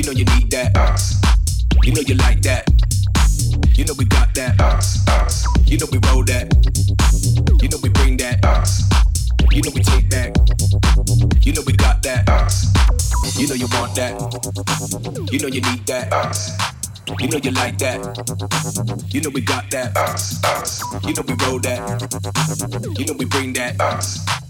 You know you need that. You know you like that. You know we got that. You know we roll that. You know we bring that. You know we take back. You know we got that. You know you want that. You know you need that. You know you like that. You know we got that. You know we roll that. you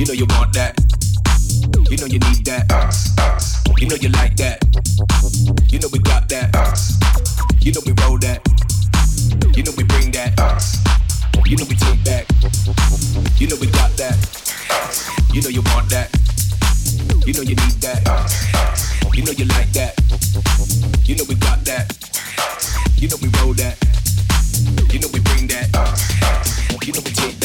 You know you want that. You know you need that. You know you like that. You know we got that. You know we roll that. You know we bring that. You know we take back. You know we got that. You know you want that. You know you need that. You know you like that. You know we got that. You know we roll that. You know we bring that. You know we take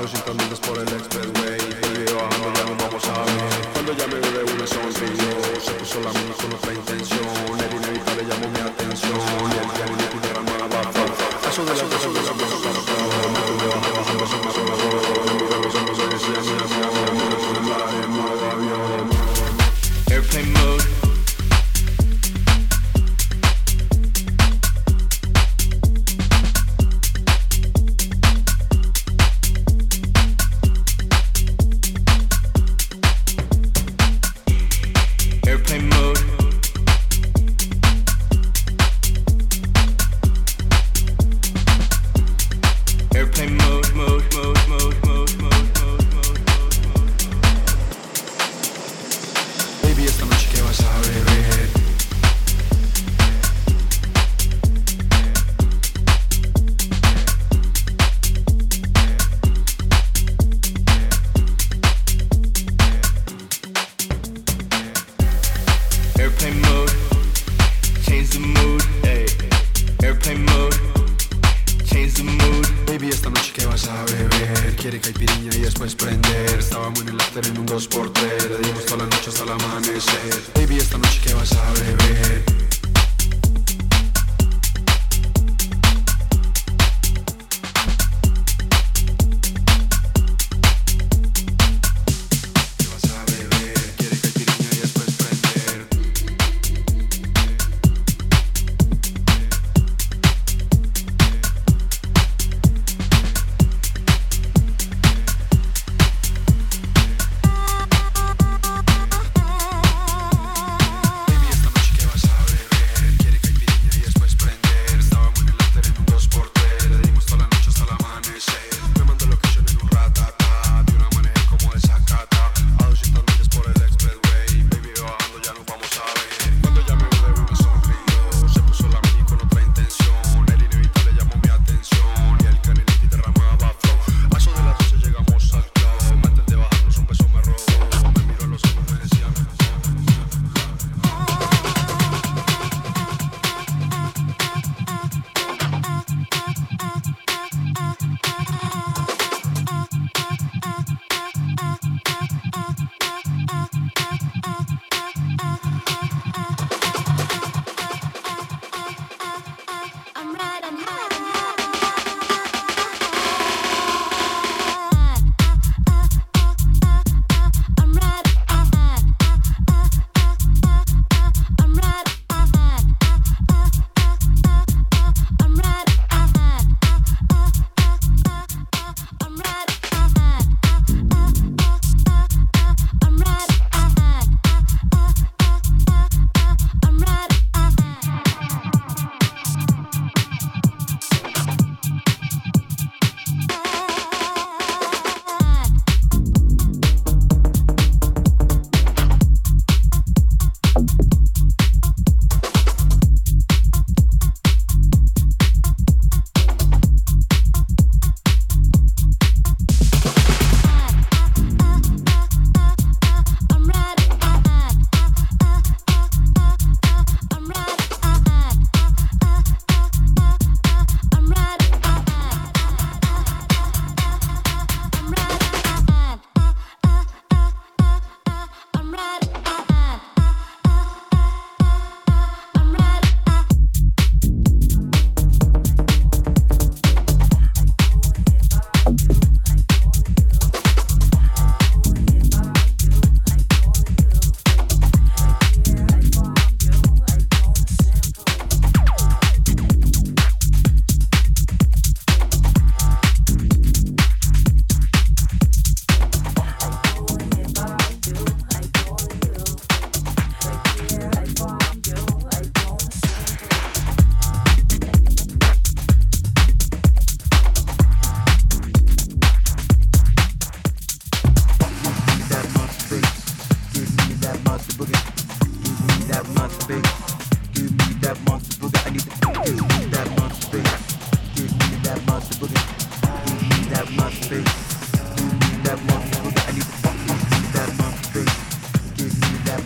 200 por el expressway. Ya vamos a Cuando ya me bebé una sonrisa Se puso la mano con otra intención.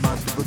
must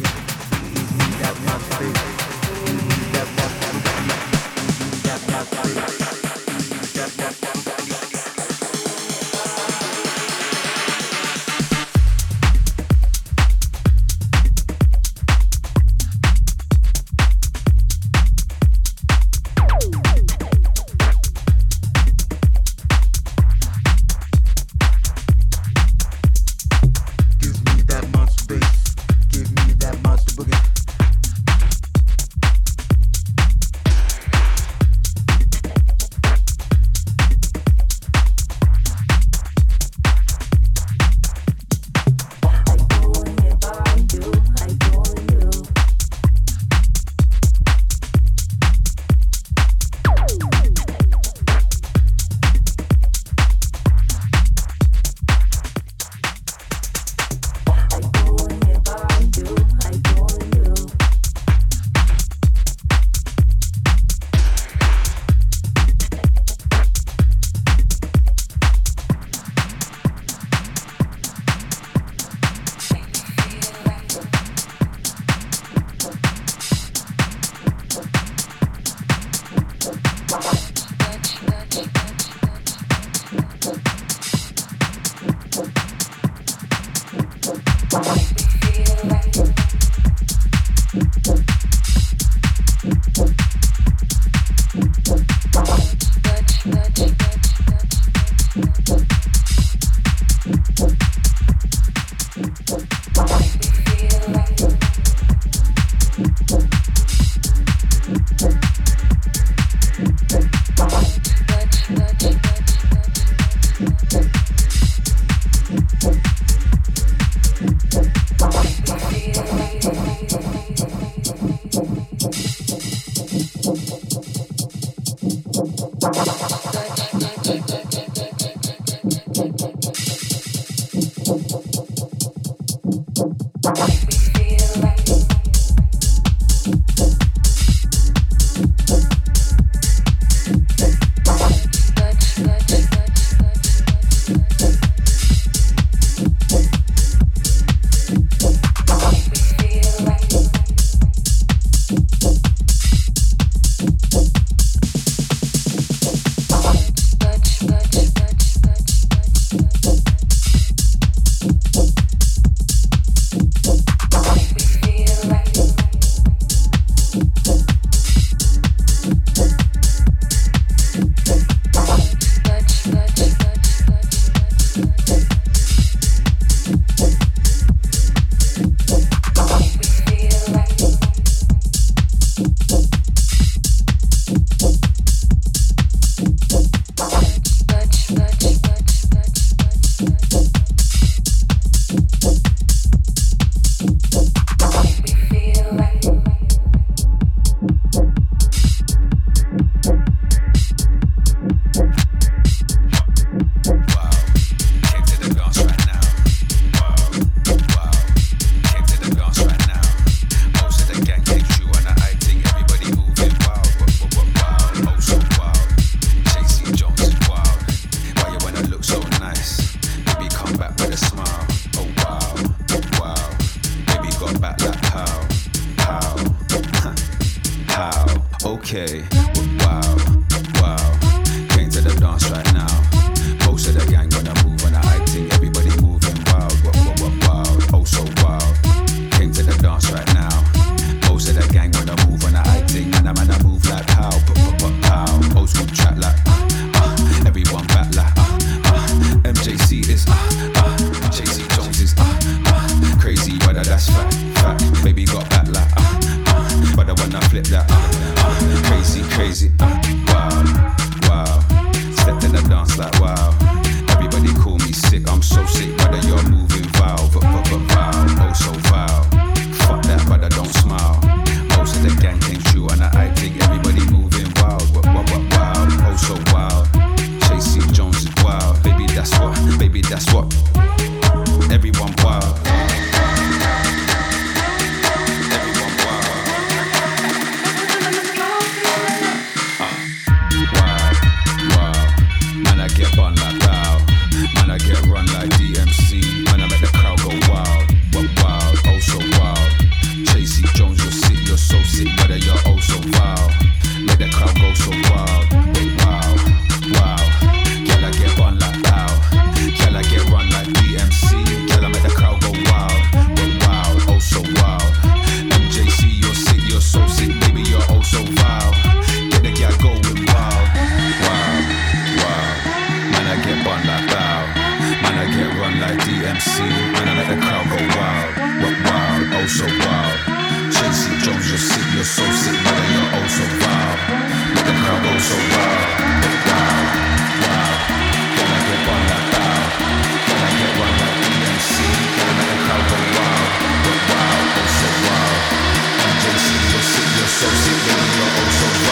okay. Wow.